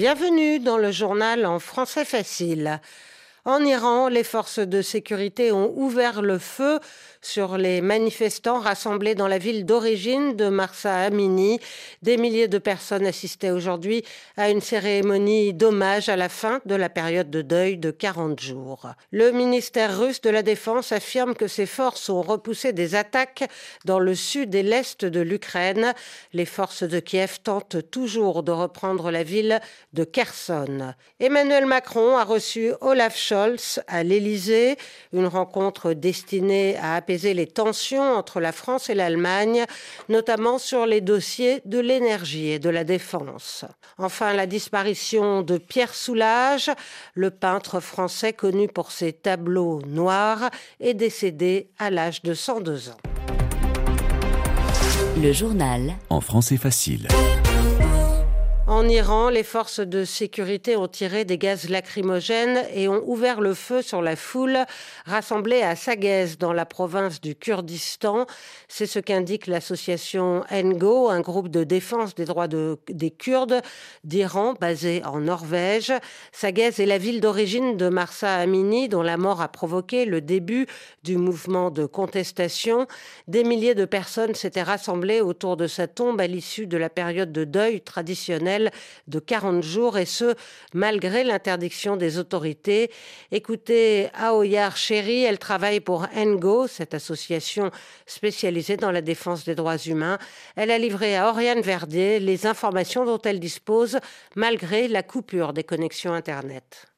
Bienvenue dans le journal en français facile. En Iran, les forces de sécurité ont ouvert le feu sur les manifestants rassemblés dans la ville d'origine de Marsa Amini. Des milliers de personnes assistaient aujourd'hui à une cérémonie d'hommage à la fin de la période de deuil de 40 jours. Le ministère russe de la Défense affirme que ses forces ont repoussé des attaques dans le sud et l'est de l'Ukraine. Les forces de Kiev tentent toujours de reprendre la ville de Kherson. Emmanuel Macron a reçu Olaf Scholz à l'Élysée, une rencontre destinée à apaiser les tensions entre la France et l'Allemagne, notamment sur les dossiers de l'énergie et de la défense. Enfin, la disparition de Pierre Soulages, le peintre français connu pour ses tableaux noirs, est décédé à l'âge de 102 ans. Le journal. En français facile. En Iran, les forces de sécurité ont tiré des gaz lacrymogènes et ont ouvert le feu sur la foule rassemblée à Saguez dans la province du Kurdistan. C'est ce qu'indique l'association NGO, un groupe de défense des droits des Kurdes d'Iran basé en Norvège. Saguez est la ville d'origine de Marsa Amini dont la mort a provoqué le début du mouvement de contestation. Des milliers de personnes s'étaient rassemblées autour de sa tombe à l'issue de la période de deuil de 40 jours et ce, malgré l'interdiction des autorités. Écoutez Aoyar Chéri, elle travaille pour NGO, cette association spécialisée dans la défense des droits humains. Elle a livré à Oriane Verdier les informations dont elle dispose malgré la coupure des connexions Internet.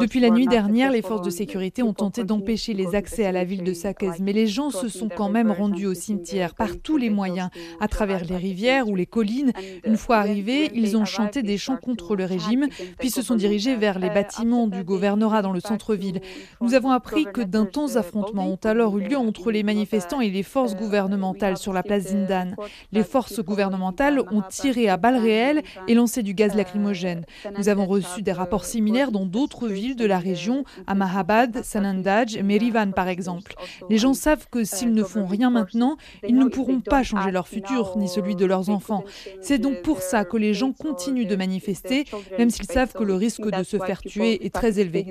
Depuis la nuit dernière, les forces de sécurité ont tenté d'empêcher les accès à la ville de Saqqez, mais les gens se sont quand même rendus au cimetière par tous les moyens, à travers les rivières ou les collines. Une fois arrivés, ils ont chanté des chants contre le régime, puis se sont dirigés vers les bâtiments du gouvernorat dans le centre-ville. Nous avons appris que d'intenses affrontements ont alors eu lieu entre les manifestants et les forces gouvernementales sur la place Zindan. Les forces gouvernementales ont tiré à balles réelles et lancé du gaz lacrymogène. Nous avons reçu des rapports similaires dans d'autres villes de la région, à Mahabad, Sanandaj, Merivan par exemple. Les gens savent que s'ils ne font rien maintenant, ils ne pourront pas changer leur futur ni celui de leurs enfants. C'est donc pour ça que les gens continuent de manifester, même s'ils savent que le risque de se faire tuer est très élevé.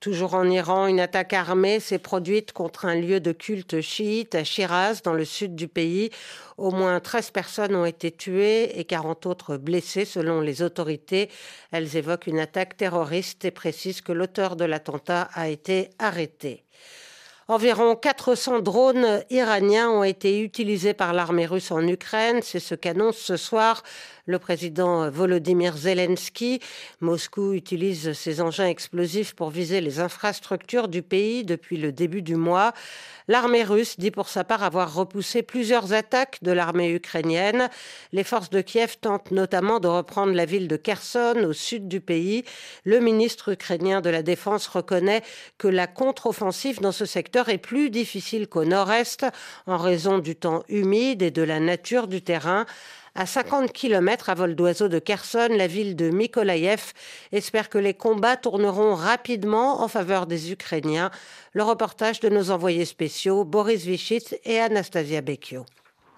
Toujours en Iran, une attaque armée s'est produite contre un lieu de culte chiite à Shiraz, dans le sud du pays. Au moins 13 personnes ont été tuées et 40 autres blessées selon les autorités. Elles évoquent une attaque terroriste et précisent que l'auteur de l'attentat a été arrêté. Environ 400 drones iraniens ont été utilisés par l'armée russe en Ukraine. C'est ce qu'annonce ce soir le président Volodymyr Zelensky. Moscou utilise ses engins explosifs pour viser les infrastructures du pays depuis le début du mois. L'armée russe dit pour sa part avoir repoussé plusieurs attaques de l'armée ukrainienne. Les forces de Kiev tentent notamment de reprendre la ville de Kherson au sud du pays. Le ministre ukrainien de la Défense reconnaît que la contre-offensive dans ce secteur est plus difficile qu'au nord-est en raison du temps humide et de la nature du terrain. À 50 km à vol d'oiseau de Kherson, la ville de Mykolaïev espère que les combats tourneront rapidement en faveur des Ukrainiens. Le reportage de nos envoyés spéciaux Boris Vichit et Anastasia Bekio.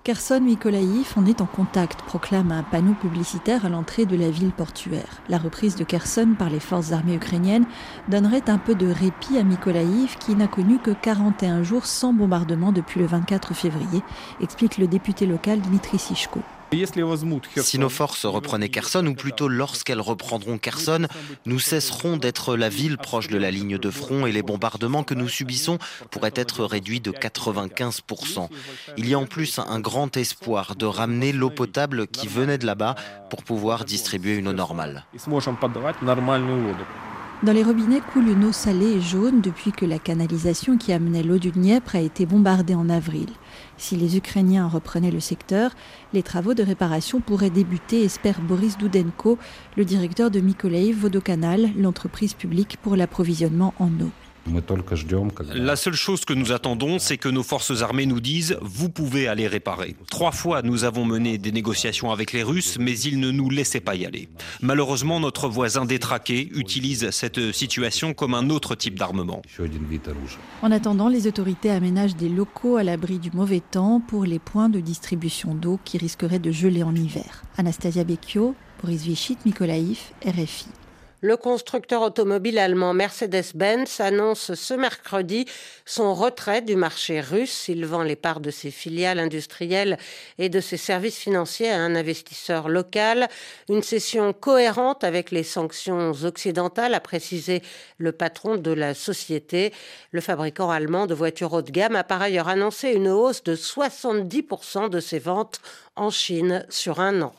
Kherson Mykolaïv en est en contact, proclame un panneau publicitaire à l'entrée de la ville portuaire. La reprise de Kherson par les forces armées ukrainiennes donnerait un peu de répit à Mykolaïv qui n'a connu que 41 jours sans bombardement depuis le 24 février, explique le député local Dmitry Sishko. Si nos forces reprenaient Kherson, ou plutôt lorsqu'elles reprendront Kherson, nous cesserons d'être la ville proche de la ligne de front et les bombardements que nous subissons pourraient être réduits de 95%. Il y a en plus un grand espoir de ramener l'eau potable qui venait de là-bas pour pouvoir distribuer une eau normale. Dans les robinets coule une eau salée et jaune depuis que la canalisation qui amenait l'eau du Dniepr a été bombardée en avril. Si les Ukrainiens reprenaient le secteur, les travaux de réparation pourraient débuter, espère Boris Doudenko, le directeur de Mykolaiv Vodokanal, l'entreprise publique pour l'approvisionnement en eau. La seule chose que nous attendons, c'est que nos forces armées nous disent vous pouvez aller réparer. Trois fois, nous avons mené des négociations avec les Russes, mais ils ne nous laissaient pas y aller. Malheureusement, notre voisin détraqué utilise cette situation comme un autre type d'armement. En attendant, les autorités aménagent des locaux à l'abri du mauvais temps pour les points de distribution d'eau qui risqueraient de geler en hiver. Anastasia Becchio, Boris Vichit, Mikolaïf, RFI. Le constructeur automobile allemand Mercedes-Benz annonce ce mercredi son retrait du marché russe. Il vend les parts de ses filiales industrielles et de ses services financiers à un investisseur local. Une cession cohérente avec les sanctions occidentales, a précisé le patron de la société. Le fabricant allemand de voitures haut de gamme a par ailleurs annoncé une hausse de 70% de ses ventes en Chine sur un an.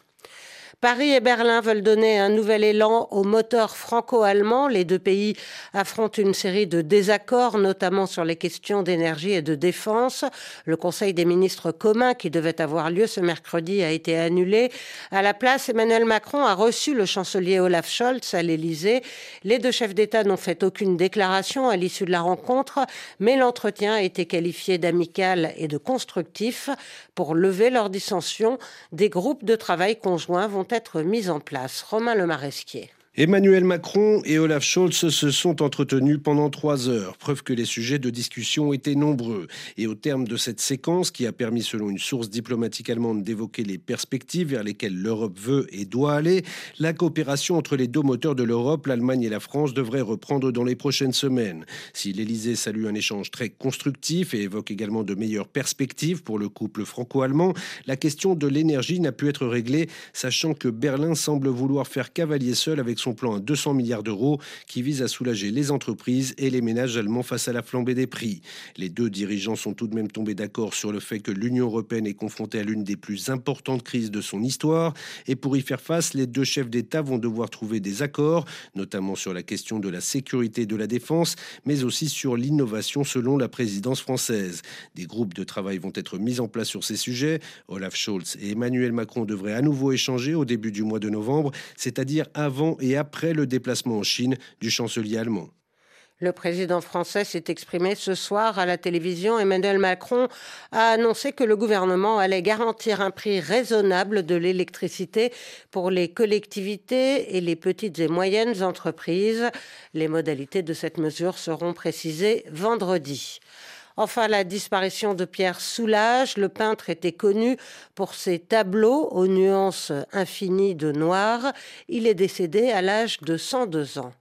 Paris et Berlin veulent donner un nouvel élan au moteur franco-allemand. Les deux pays affrontent une série de désaccords, notamment sur les questions d'énergie et de défense. Le Conseil des ministres communs qui devait avoir lieu ce mercredi a été annulé. À la place, Emmanuel Macron a reçu le chancelier Olaf Scholz à l'Élysée. Les deux chefs d'État n'ont fait aucune déclaration à l'issue de la rencontre, mais l'entretien a été qualifié d'amical et de constructif. Pour lever leurs dissensions, des groupes de travail conjoints vont être mises en place. Romain Le Maresquier. Emmanuel Macron et Olaf Scholz se sont entretenus pendant trois heures, preuve que les sujets de discussion étaient nombreux. Et au terme de cette séquence, qui a permis selon une source diplomatique allemande d'évoquer les perspectives vers lesquelles l'Europe veut et doit aller, la coopération entre les deux moteurs de l'Europe, l'Allemagne et la France, devrait reprendre dans les prochaines semaines. Si l'Élysée salue un échange très constructif et évoque également de meilleures perspectives pour le couple franco-allemand, la question de l'énergie n'a pu être réglée, sachant que Berlin semble vouloir faire cavalier seul avec son plan à 200 milliards d'euros qui vise à soulager les entreprises et les ménages allemands face à la flambée des prix. Les deux dirigeants sont tout de même tombés d'accord sur le fait que l'Union européenne est confrontée à l'une des plus importantes crises de son histoire et pour y faire face, les deux chefs d'État vont devoir trouver des accords, notamment sur la question de la sécurité et de la défense, mais aussi sur l'innovation selon la présidence française. Des groupes de travail vont être mis en place sur ces sujets. Olaf Scholz et Emmanuel Macron devraient à nouveau échanger au début du mois de novembre, c'est-à-dire avant et après le déplacement en Chine du chancelier allemand. Le président français s'est exprimé ce soir à la télévision. Emmanuel Macron a annoncé que le gouvernement allait garantir un prix raisonnable de l'électricité pour les collectivités et les petites et moyennes entreprises. Les modalités de cette mesure seront précisées vendredi. Enfin, la disparition de Pierre Soulages. Le peintre était connu pour ses tableaux aux nuances infinies de noir. Il est décédé à l'âge de 102 ans.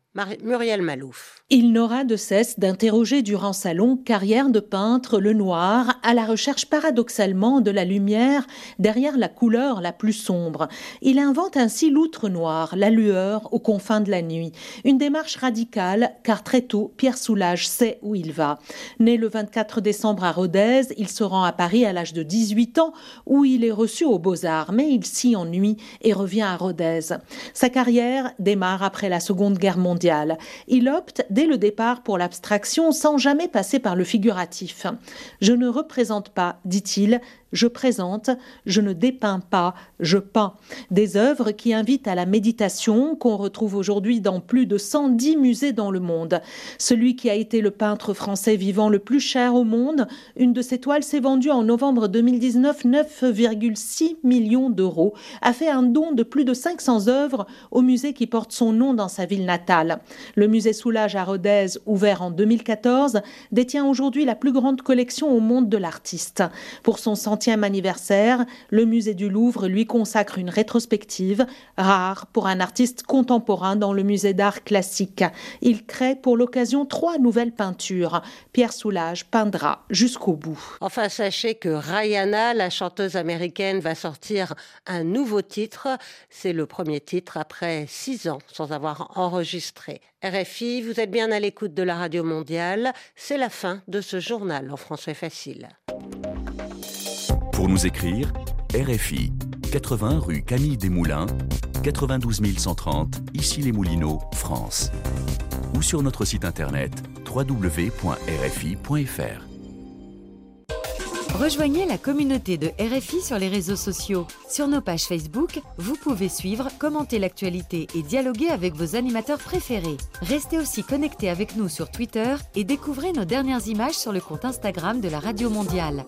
Muriel Malouf. Il n'aura de cesse d'interroger durant sa longue carrière de peintre le noir à la recherche paradoxalement de la lumière derrière la couleur la plus sombre. Il invente ainsi l'outre noir, la lueur aux confins de la nuit. Une démarche radicale car très tôt Pierre Soulages sait où il va. Né le 24 décembre à Rodez, il se rend à Paris à l'âge de 18 ans où il est reçu aux Beaux-Arts mais il s'y ennuie et revient à Rodez. Sa carrière démarre après la Seconde Guerre mondiale. Il opte dès le départ pour l'abstraction sans jamais passer par le figuratif. Je ne représente pas, dit-il, je présente, je ne dépeins pas, je peins. Des œuvres qui invitent à la méditation, qu'on retrouve aujourd'hui dans plus de 110 musées dans le monde. Celui qui a été le peintre français vivant le plus cher au monde, une de ses toiles s'est vendue en novembre 2019 9,6 millions d'euros, a fait un don de plus de 500 œuvres au musée qui porte son nom dans sa ville natale. Le musée Soulage à Rodez, ouvert en 2014, détient aujourd'hui la plus grande collection au monde de l'artiste. Pour son anniversaire, le musée du Louvre lui consacre une rétrospective, rare pour un artiste contemporain dans le musée d'art classique. Il crée pour l'occasion trois nouvelles peintures. Pierre Soulages peindra jusqu'au bout. Enfin, sachez que Rihanna, la chanteuse américaine, va sortir un nouveau titre. C'est le premier titre après six ans sans avoir enregistré. RFI, vous êtes bien à l'écoute de la radio mondiale. C'est la fin de ce journal en français facile. Pour nous écrire, RFI, 80 rue Camille Desmoulins, 92 130, ici les Moulineaux, France. Ou sur notre site internet www.rfi.fr. Rejoignez la communauté de RFI sur les réseaux sociaux. Sur nos pages Facebook, vous pouvez suivre, commenter l'actualité et dialoguer avec vos animateurs préférés. Restez aussi connectés avec nous sur Twitter et découvrez nos dernières images sur le compte Instagram de la Radio Mondiale.